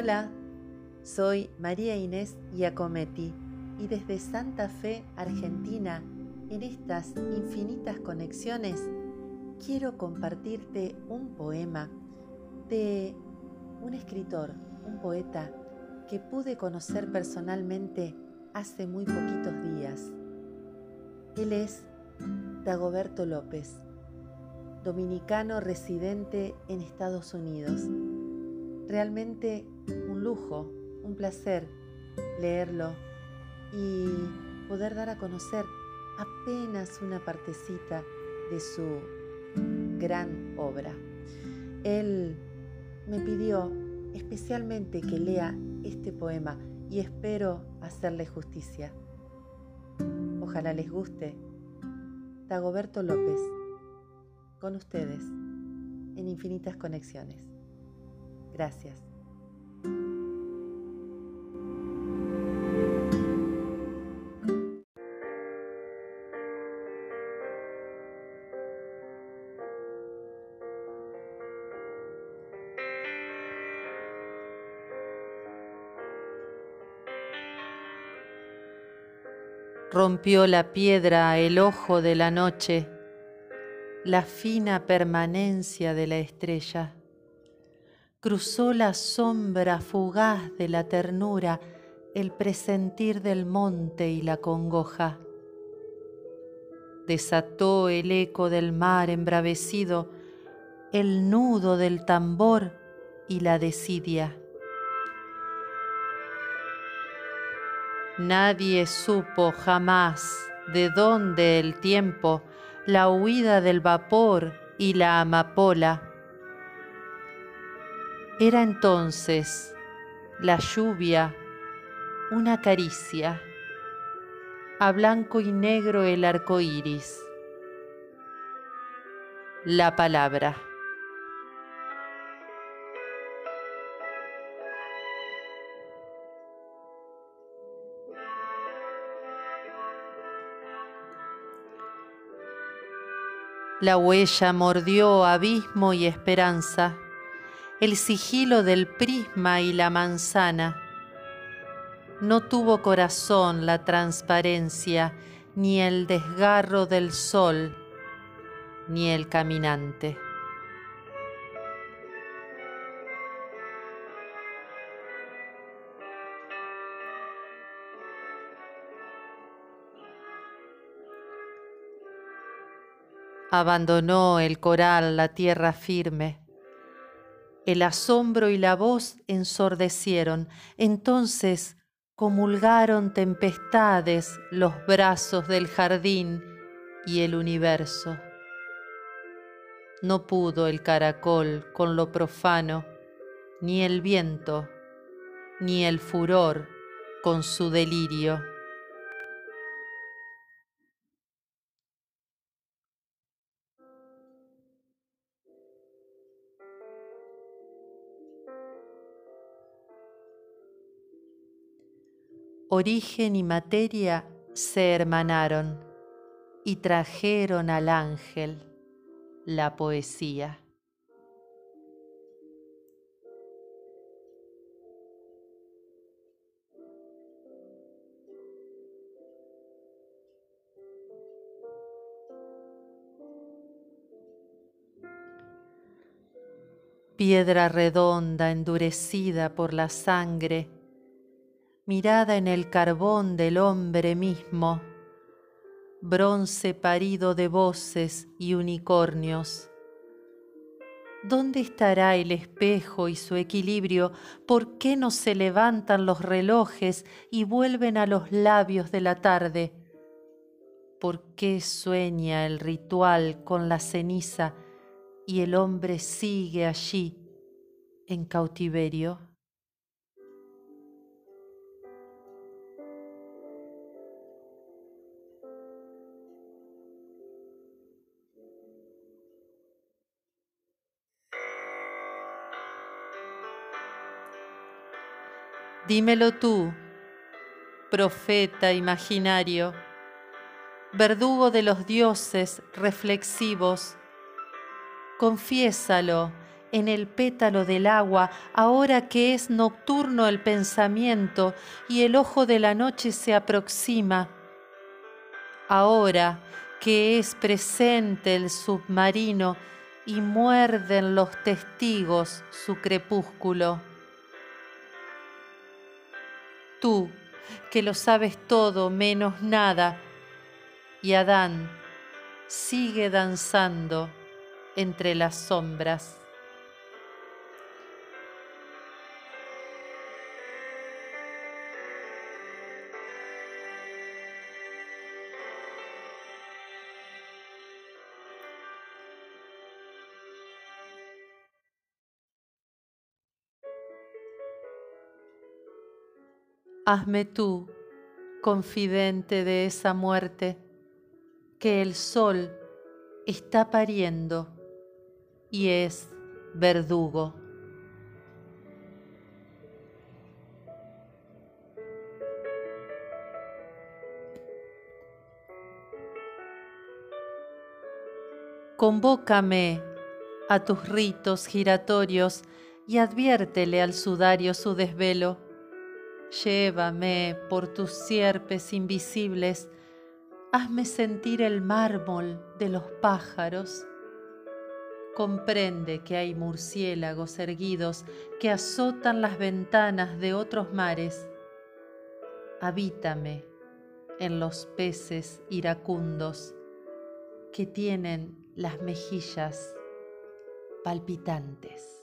Hola, soy María Inés Giacometti y desde Santa Fe, Argentina, en estas infinitas conexiones, quiero compartirte un poema de un escritor, un poeta que pude conocer personalmente hace muy poquitos días. Él es Dagoberto López, dominicano residente en Estados Unidos. Realmente un lujo, un placer leerlo y poder dar a conocer apenas una partecita de su gran obra. Él me pidió especialmente que lea este poema y espero hacerle justicia. Ojalá les guste. Dagoberto López, con ustedes, en infinitas conexiones. Gracias. Rompió la piedra el ojo de la noche, la fina permanencia de la estrella. Cruzó la sombra fugaz de la ternura, el presentir del monte y la congoja. Desató el eco del mar embravecido, el nudo del tambor y la desidia Nadie supo jamás de dónde el tiempo, la huida del vapor y la amapola. Era entonces la lluvia una caricia, a blanco y negro el arco iris, la palabra. La huella mordió abismo y esperanza, el sigilo del prisma y la manzana. No tuvo corazón la transparencia, ni el desgarro del sol, ni el caminante. Abandonó el coral la tierra firme. El asombro y la voz ensordecieron. Entonces comulgaron tempestades los brazos del jardín y el universo. No pudo el caracol con lo profano, ni el viento, ni el furor con su delirio. Origen y materia se hermanaron y trajeron al ángel la poesía. Piedra redonda endurecida por la sangre, mirada en el carbón del hombre mismo, bronce parido de voces y unicornios. ¿Dónde estará el espejo y su equilibrio? ¿Por qué no se levantan los relojes y vuelven a los labios de la tarde? ¿Por qué sueña el ritual con la ceniza y el hombre sigue allí en cautiverio? Dímelo tú, profeta imaginario, verdugo de los dioses reflexivos, confiésalo en el pétalo del agua, ahora que es nocturno el pensamiento y el ojo de la noche se aproxima, ahora que es presente el submarino y muerden los testigos su crepúsculo. Tú, que lo sabes todo menos nada, y Adán sigue danzando entre las sombras. Hazme tú, confidente de esa muerte, que el sol está pariendo y es verdugo. Convócame a tus ritos giratorios y adviértele al sudario su desvelo Llévame por tus sierpes invisibles, hazme sentir el mármol de los pájaros. Comprende que hay murciélagos erguidos que azotan las ventanas de otros mares. Habítame en los peces iracundos que tienen las mejillas palpitantes.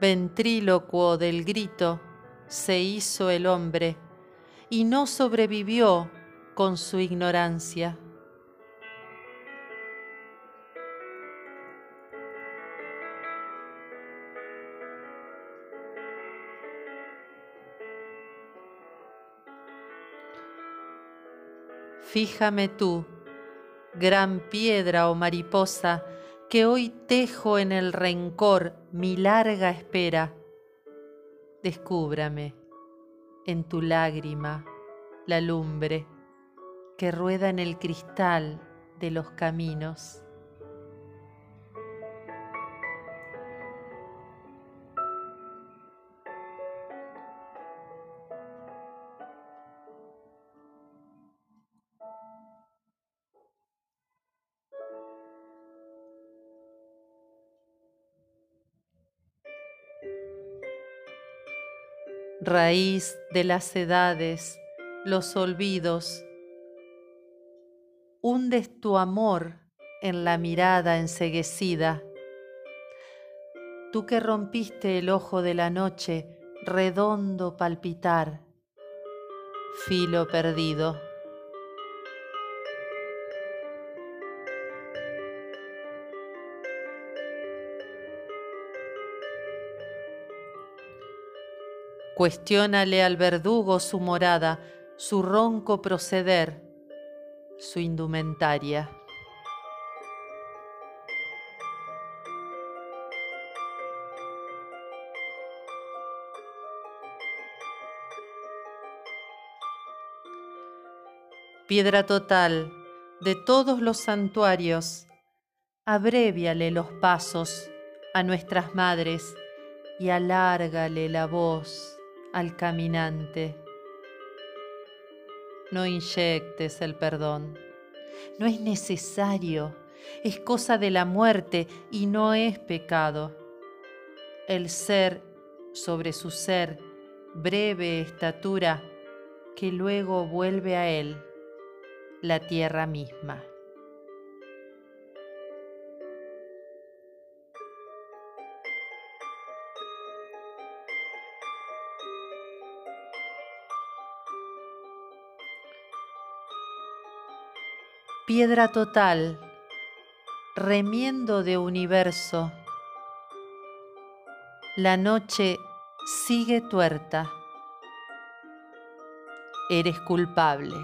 Ventrílocuo del grito se hizo el hombre y no sobrevivió con su ignorancia. Fíjame tú, gran piedra o mariposa, que hoy tejo en el rencor mi larga espera. Descúbrame en tu lágrima la lumbre que rueda en el cristal de los caminos. Raíz de las edades, los olvidos. Hundes tu amor en la mirada enseguecida. Tú que rompiste el ojo de la noche, redondo palpitar, filo perdido. Cuestiónale al verdugo su morada, su ronco proceder, su indumentaria. Piedra total de todos los santuarios, abréviale los pasos a nuestras madres y alárgale la voz al caminante. No inyectes el perdón. No es necesario. Es cosa de la muerte y no es pecado. El ser sobre su ser, breve estatura, que luego vuelve a él, la tierra misma. piedra total, remiendo de universo. La noche sigue tuerta. Eres culpable.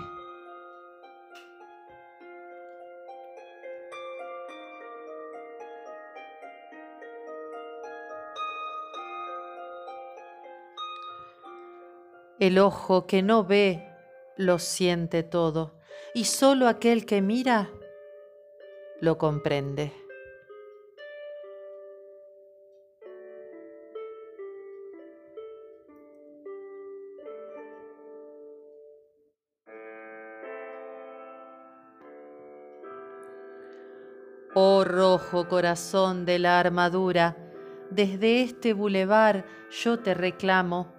El ojo que no ve lo siente todo y solo aquel que mira lo comprende. Oh rojo corazón de la armadura, desde este bulevar yo te reclamo.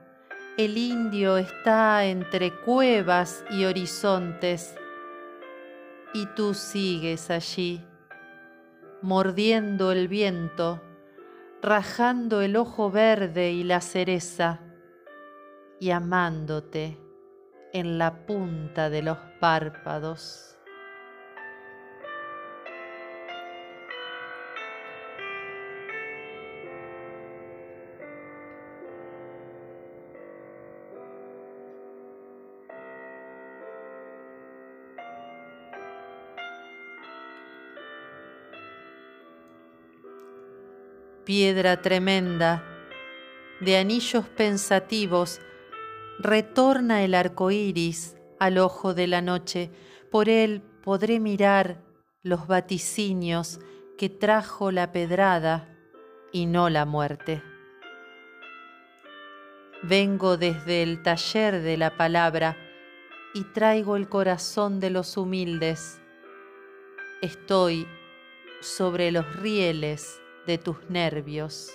El indio está entre cuevas y horizontes, y tú sigues allí, mordiendo el viento, rajando el ojo verde y la cereza, y amándote en la punta de los párpados. Piedra tremenda, de anillos pensativos, retorna el arco iris al ojo de la noche, por él podré mirar los vaticinios que trajo la pedrada y no la muerte. Vengo desde el taller de la palabra y traigo el corazón de los humildes. Estoy sobre los rieles de tus nervios.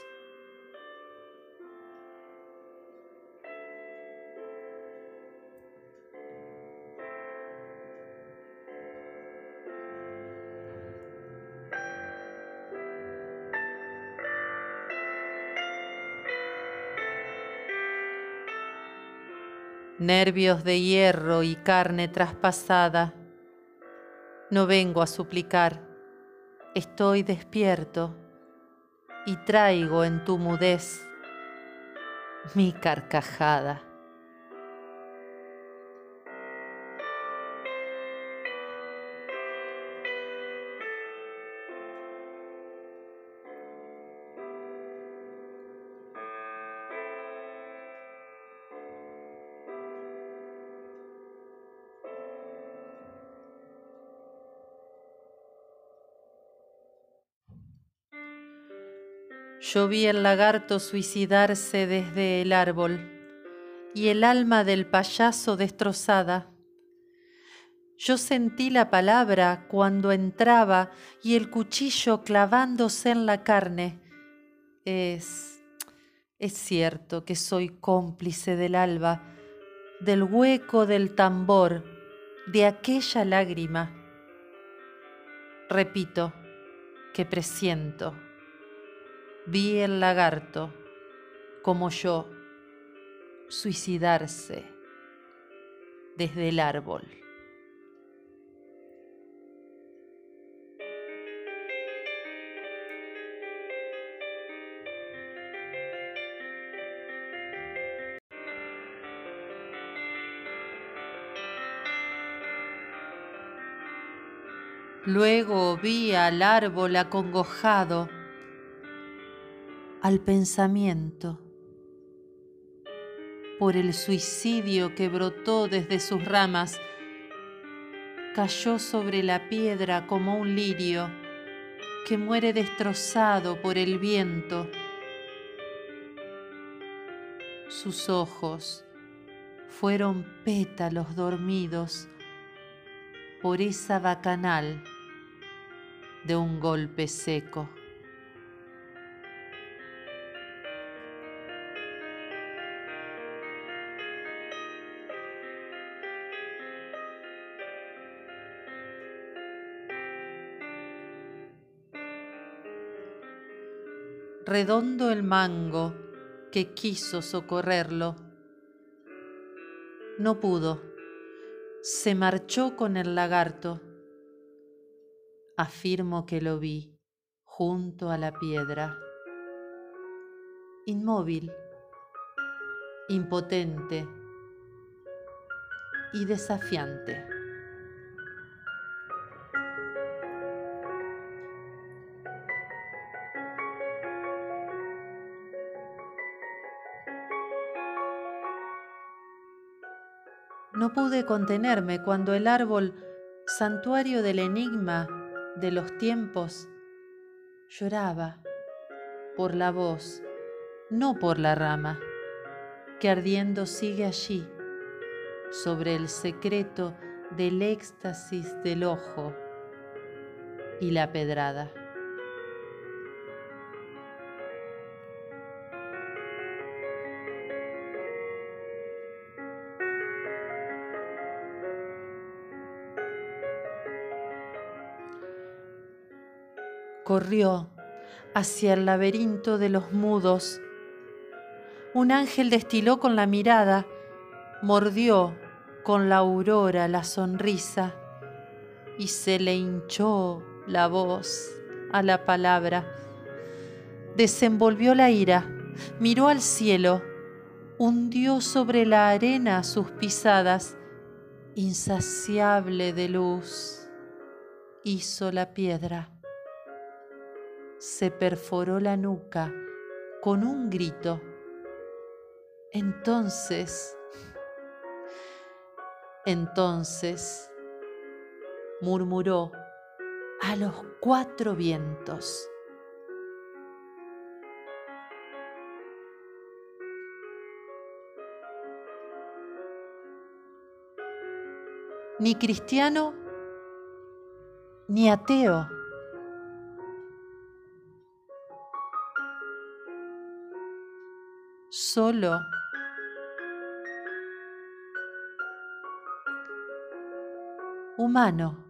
Nervios de hierro y carne traspasada, no vengo a suplicar, estoy despierto y traigo en tu mudez mi carcajada. Yo vi el lagarto suicidarse desde el árbol y el alma del payaso destrozada. Yo sentí la palabra cuando entraba y el cuchillo clavándose en la carne. Es... es cierto que soy cómplice del alba, del hueco del tambor, de aquella lágrima. Repito, que presiento vi el lagarto, como yo, suicidarse desde el árbol. Luego vi al árbol acongojado al pensamiento por el suicidio que brotó desde sus ramas, cayó sobre la piedra como un lirio que muere destrozado por el viento. Sus ojos fueron pétalos dormidos por esa bacanal de un golpe seco. Redondo el mango que quiso socorrerlo. No pudo, se marchó con el lagarto. Afirmo que lo vi junto a la piedra, inmóvil, impotente y desafiante. No pude contenerme cuando el árbol, santuario del enigma de los tiempos, lloraba por la voz, no por la rama, que ardiendo sigue allí, sobre el secreto del éxtasis del ojo y la pedrada. Corrió hacia el laberinto de los mudos. Un ángel destiló con la mirada, mordió con la aurora la sonrisa y se le hinchó la voz a la palabra. Desenvolvió la ira, miró al cielo, hundió sobre la arena sus pisadas, insaciable de luz, hizo la piedra se perforó la nuca con un grito. Entonces, entonces, murmuró a los cuatro vientos. Ni cristiano, ni ateo solo. Humano.